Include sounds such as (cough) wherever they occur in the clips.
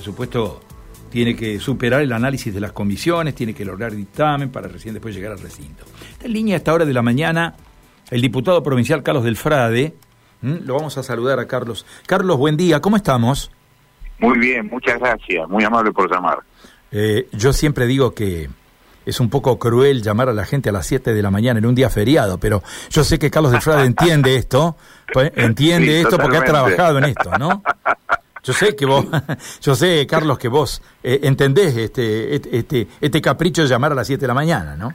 presupuesto tiene que superar el análisis de las comisiones, tiene que lograr dictamen para recién después llegar al recinto. Está en línea a esta hora de la mañana el diputado provincial Carlos del Frade. Lo vamos a saludar a Carlos. Carlos, buen día, ¿cómo estamos? Muy bien, muchas gracias, muy amable por llamar. Eh, yo siempre digo que es un poco cruel llamar a la gente a las 7 de la mañana en un día feriado, pero yo sé que Carlos del Frade (laughs) entiende esto, pues, entiende esto porque ha trabajado en esto, ¿no? (laughs) Yo sé que vos, (laughs) yo sé, Carlos, que vos eh, entendés este, este, este, este capricho de llamar a las 7 de la mañana, ¿no?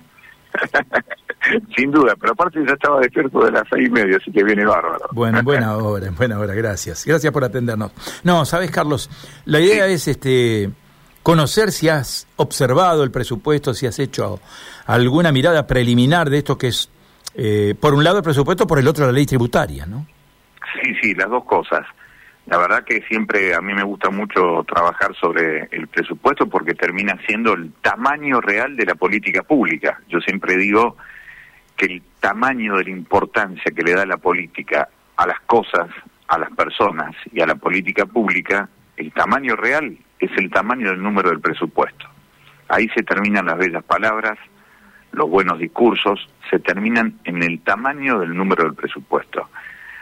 (laughs) Sin duda, pero aparte ya estaba despierto de las seis y media, así que viene bárbaro. Bueno, en (laughs) buena hora, en buena hora, gracias. Gracias por atendernos. No, sabes, Carlos, la idea es este conocer si has observado el presupuesto, si has hecho alguna mirada preliminar de esto que es, eh, por un lado el presupuesto, por el otro la ley tributaria, ¿no? Sí, sí, las dos cosas. La verdad que siempre a mí me gusta mucho trabajar sobre el presupuesto porque termina siendo el tamaño real de la política pública. Yo siempre digo que el tamaño de la importancia que le da la política a las cosas, a las personas y a la política pública, el tamaño real es el tamaño del número del presupuesto. Ahí se terminan las bellas palabras, los buenos discursos, se terminan en el tamaño del número del presupuesto.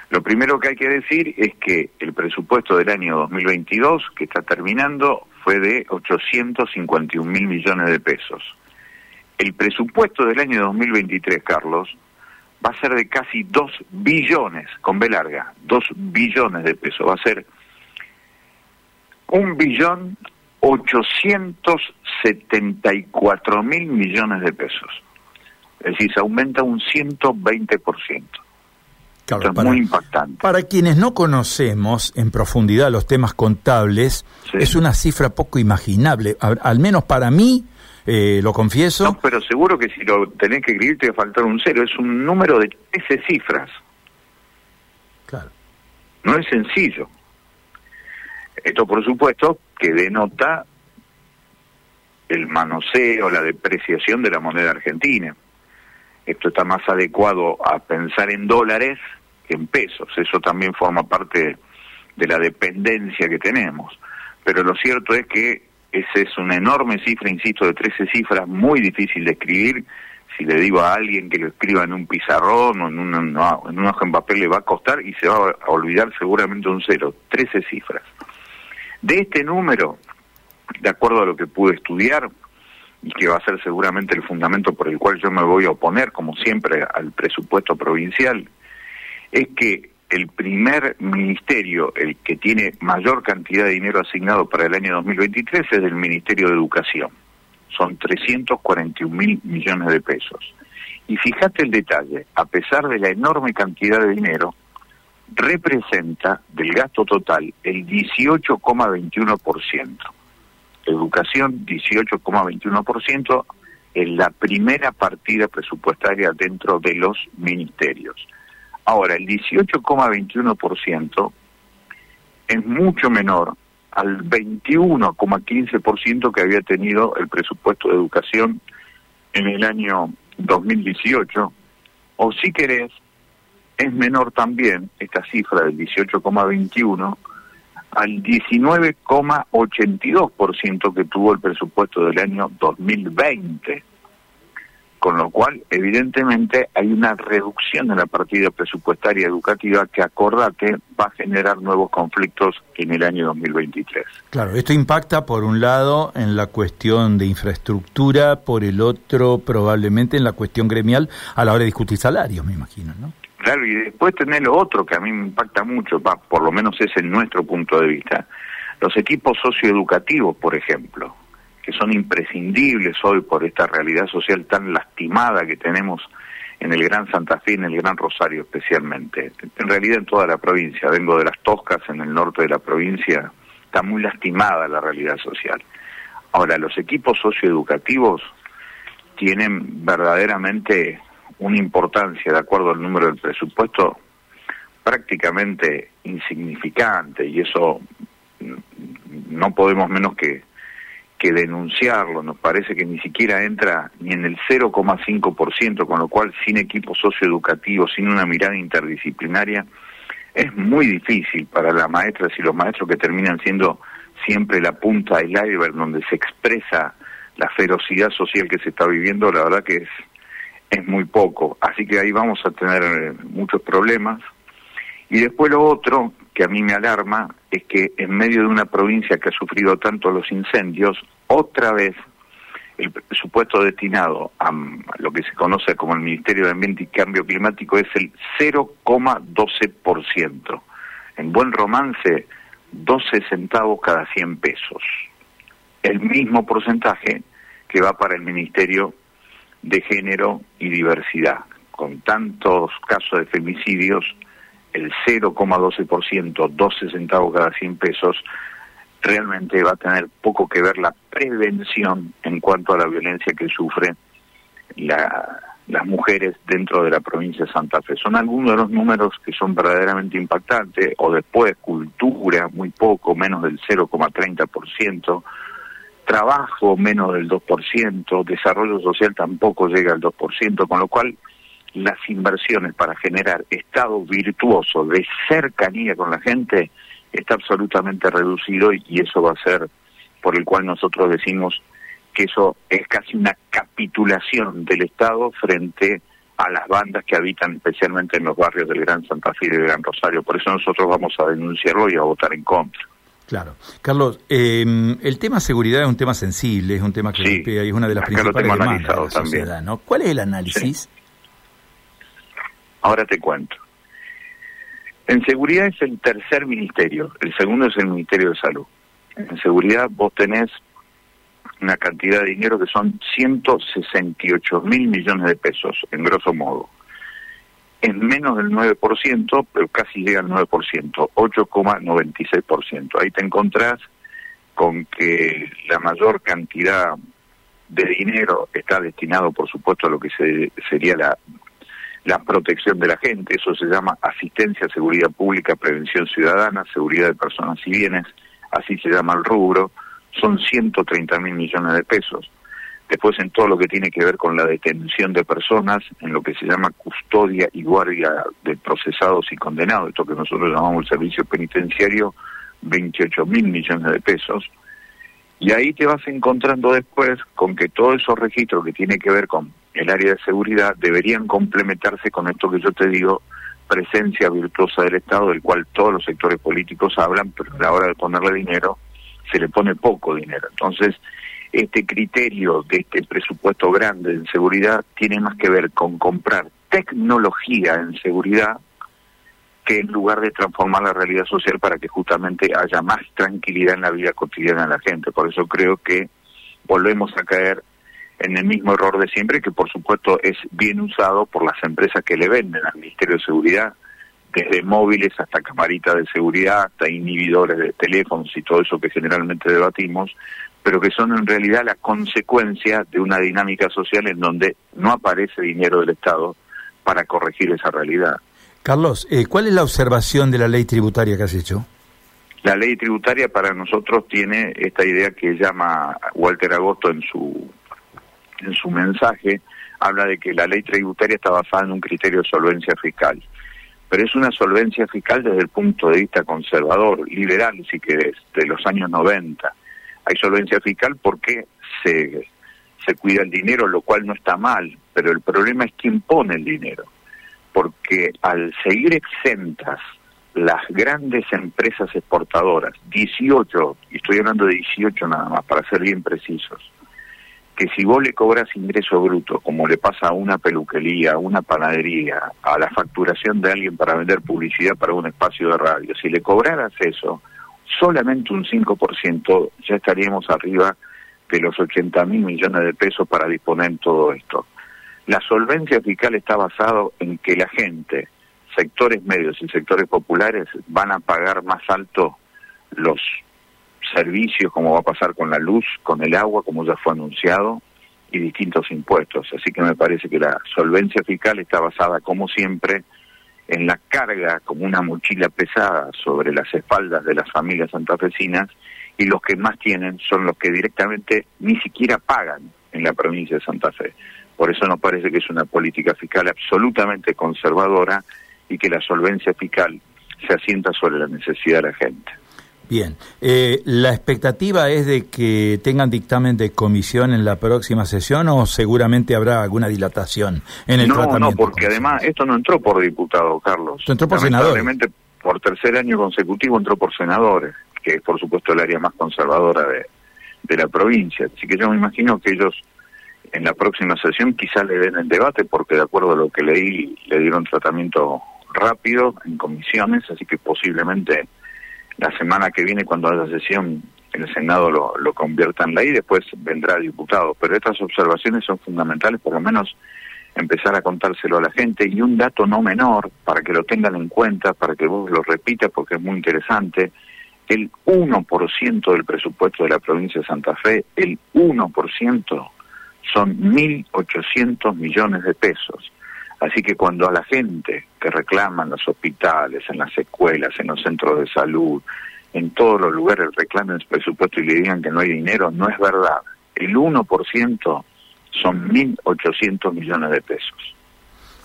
Lo primero que hay que decir es que el presupuesto del año 2022, que está terminando, fue de 851 mil millones de pesos. El presupuesto del año 2023, Carlos, va a ser de casi 2 billones, con B larga, 2 billones de pesos. Va a ser un billón 874 mil millones de pesos. Es decir, se aumenta un 120%. Claro, es muy impactante. Para quienes no conocemos en profundidad los temas contables, es una cifra poco imaginable, al, menos para mí, eh, lo confieso. No, pero seguro que si lo tenés que escribir te va a faltar un cero, es un número de 13 cifras. Claro. No es sencillo. Esto, por supuesto, que denota el manoseo, la depreciación de la moneda argentina esto está más adecuado a pensar en dólares que en pesos. Eso también forma parte de la dependencia que tenemos. Pero lo cierto es que esa es una enorme cifra, insisto, de 13 cifras, muy difícil de escribir. Si le digo a alguien que lo escriba en un pizarrón o en, en un hoja en papel le va a costar y se va a olvidar seguramente un cero. 13 cifras. De este número, de acuerdo a lo que pude estudiar, y que va a ser seguramente el fundamento por el cual yo me voy a oponer, como siempre, al presupuesto provincial, es que el primer ministerio, el que tiene mayor cantidad de dinero asignado para el año 2023, es el Ministerio de Educación. Son 341 mil millones de pesos. Y fíjate el detalle, a pesar de la enorme cantidad de dinero, representa del gasto total el 18,21% educación 18,21%, es la primera partida presupuestaria dentro de los ministerios. Ahora, el 18,21% es mucho menor al 21,15% que había tenido el presupuesto de educación en el año 2018, o si querés, es menor también esta cifra del 18,21 al 19,82% que tuvo el presupuesto del año 2020. Con lo cual, evidentemente, hay una reducción en la partida presupuestaria educativa que, acordate, va a generar nuevos conflictos en el año 2023. Claro, esto impacta, por un lado, en la cuestión de infraestructura, por el otro, probablemente, en la cuestión gremial a la hora de discutir salarios, me imagino, ¿no? Claro, y después tener lo otro que a mí me impacta mucho, por lo menos es en nuestro punto de vista, los equipos socioeducativos, por ejemplo, que son imprescindibles hoy por esta realidad social tan lastimada que tenemos en el Gran Santa Fe en el Gran Rosario especialmente. En realidad en toda la provincia, vengo de las Toscas, en el norte de la provincia, está muy lastimada la realidad social. Ahora, los equipos socioeducativos tienen verdaderamente una importancia, de acuerdo al número del presupuesto, prácticamente insignificante y eso no podemos menos que, que denunciarlo. Nos parece que ni siquiera entra ni en el 0,5%, con lo cual sin equipo socioeducativo, sin una mirada interdisciplinaria, es muy difícil para las maestras y los maestros que terminan siendo siempre la punta del iceberg donde se expresa la ferocidad social que se está viviendo, la verdad que es, es muy poco. Así que ahí vamos a tener eh, muchos problemas. Y después lo otro que a mí me alarma es que en medio de una provincia que ha sufrido tanto los incendios, otra vez el presupuesto destinado a lo que se conoce como el Ministerio de Ambiente y Cambio Climático es el 0,12%. En buen romance, 12 centavos cada 100 pesos. El mismo porcentaje que va para el Ministerio de Género y Diversidad. Con tantos casos de femicidios, el 0,12%, 12 centavos cada 100 pesos, realmente va a tener poco que ver la prevención en cuanto a la violencia que sufren las mujeres dentro de la provincia de Santa Fe. Son algunos de los números que son verdaderamente impactantes, o después cultura, muy poco, menos del 0,30%, trabajo, menos del 2%, desarrollo social tampoco llega al 2%, con lo cual las inversiones para generar estado virtuoso de cercanía con la gente está absolutamente reducido y, eso va a ser por el cual nosotros decimos que eso es casi una capitulación del Estado frente a las bandas que habitan especialmente en los barrios del Gran Santa Fe y del Gran Rosario. Por eso nosotros vamos a denunciarlo y a votar en contra. Claro. Carlos, eh, el tema seguridad es un tema sensible, es un tema que y es una de las principales demandas de la sociedad, ¿no? ¿Cuál es el análisis? Ahora te cuento. En seguridad es el tercer ministerio, el segundo es el Ministerio de Salud. En seguridad vos tenés una cantidad de dinero que son 168 mil millones de pesos, en grosso modo. Es menos del 9%, pero casi llega al 9%, 8,96%. Ahí te encontrás con que la mayor cantidad de dinero está destinado, por supuesto, a lo que se, sería la la protección de la gente, eso se llama asistencia, seguridad pública, prevención ciudadana, seguridad de personas y bienes, así se llama el rubro, son 130 mil millones de pesos. Después en todo lo que tiene que ver con la detención de personas, en lo que se llama custodia y guardia de procesados y condenados, esto que nosotros llamamos el servicio penitenciario, 28 mil millones de pesos. Y ahí te vas encontrando después con que todos esos registros que tiene que ver con el área de seguridad deberían complementarse con esto que yo te digo, presencia virtuosa del Estado, del cual todos los sectores políticos hablan, pero a la hora de ponerle dinero se le pone poco dinero. Entonces, este criterio de este presupuesto grande en seguridad tiene más que ver con comprar tecnología en seguridad que en lugar de transformar la realidad social para que justamente haya más tranquilidad en la vida cotidiana de la gente. Por eso creo que volvemos a caer en el mismo error de siempre, que por supuesto es bien usado por las empresas que le venden al Ministerio de Seguridad, desde móviles hasta camaritas de seguridad, hasta inhibidores de teléfonos y todo eso que generalmente debatimos, pero que son en realidad la consecuencia de una dinámica social en donde no aparece dinero del Estado para corregir esa realidad. Carlos, eh, ¿cuál es la observación de la ley tributaria que has hecho? La ley tributaria para nosotros tiene esta idea que llama Walter Agosto en su en su mensaje habla de que la ley tributaria está basada en un criterio de solvencia fiscal. Pero es una solvencia fiscal desde el punto de vista conservador, liberal, si querés, de los años 90. Hay solvencia fiscal porque se, se cuida el dinero, lo cual no está mal, pero el problema es quién pone el dinero. Porque al seguir exentas las grandes empresas exportadoras, 18, y estoy hablando de 18 nada más, para ser bien precisos, que si vos le cobras ingreso bruto, como le pasa a una peluquería, a una panadería, a la facturación de alguien para vender publicidad para un espacio de radio, si le cobraras eso, solamente un 5%, ya estaríamos arriba de los 80 mil millones de pesos para disponer en todo esto. La solvencia fiscal está basado en que la gente, sectores medios y sectores populares, van a pagar más alto los servicios, como va a pasar con la luz, con el agua, como ya fue anunciado, y distintos impuestos. Así que me parece que la solvencia fiscal está basada, como siempre, en la carga como una mochila pesada sobre las espaldas de las familias santafesinas y los que más tienen son los que directamente ni siquiera pagan en la provincia de Santa Fe. Por eso nos parece que es una política fiscal absolutamente conservadora y que la solvencia fiscal se asienta sobre la necesidad de la gente. Bien, eh, ¿la expectativa es de que tengan dictamen de comisión en la próxima sesión o seguramente habrá alguna dilatación en el tratamiento? No, no, porque además esto no entró por diputado, Carlos. Esto entró por senadores. por tercer año consecutivo entró por senadores, que es por supuesto el área más conservadora de, de la provincia. Así que yo me imagino que ellos en la próxima sesión quizá le den el debate, porque de acuerdo a lo que leí, le dieron tratamiento rápido en comisiones, así que posiblemente la semana que viene, cuando haya sesión, el Senado lo, lo convierta en ley, después vendrá diputado. Pero estas observaciones son fundamentales, por lo menos empezar a contárselo a la gente. Y un dato no menor, para que lo tengan en cuenta, para que vos lo repitas, porque es muy interesante, el 1% del presupuesto de la provincia de Santa Fe, el 1% son 1.800 millones de pesos. Así que cuando a la gente que reclama en los hospitales, en las escuelas, en los centros de salud, en todos los lugares reclamen su presupuesto y le digan que no hay dinero, no es verdad. El 1% son 1.800 millones de pesos.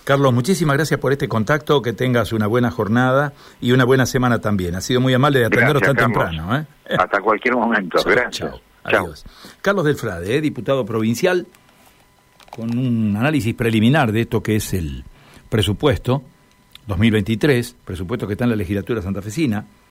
Carlos, muchísimas gracias por este contacto, que tengas una buena jornada y una buena semana también. Ha sido muy amable de atendernos tan temprano. ¿eh? Hasta cualquier momento. gracias. Adiós. Carlos Delfrade, ¿eh? diputado provincial con un análisis preliminar de esto que es el presupuesto 2023, presupuesto que está en la legislatura santafesina,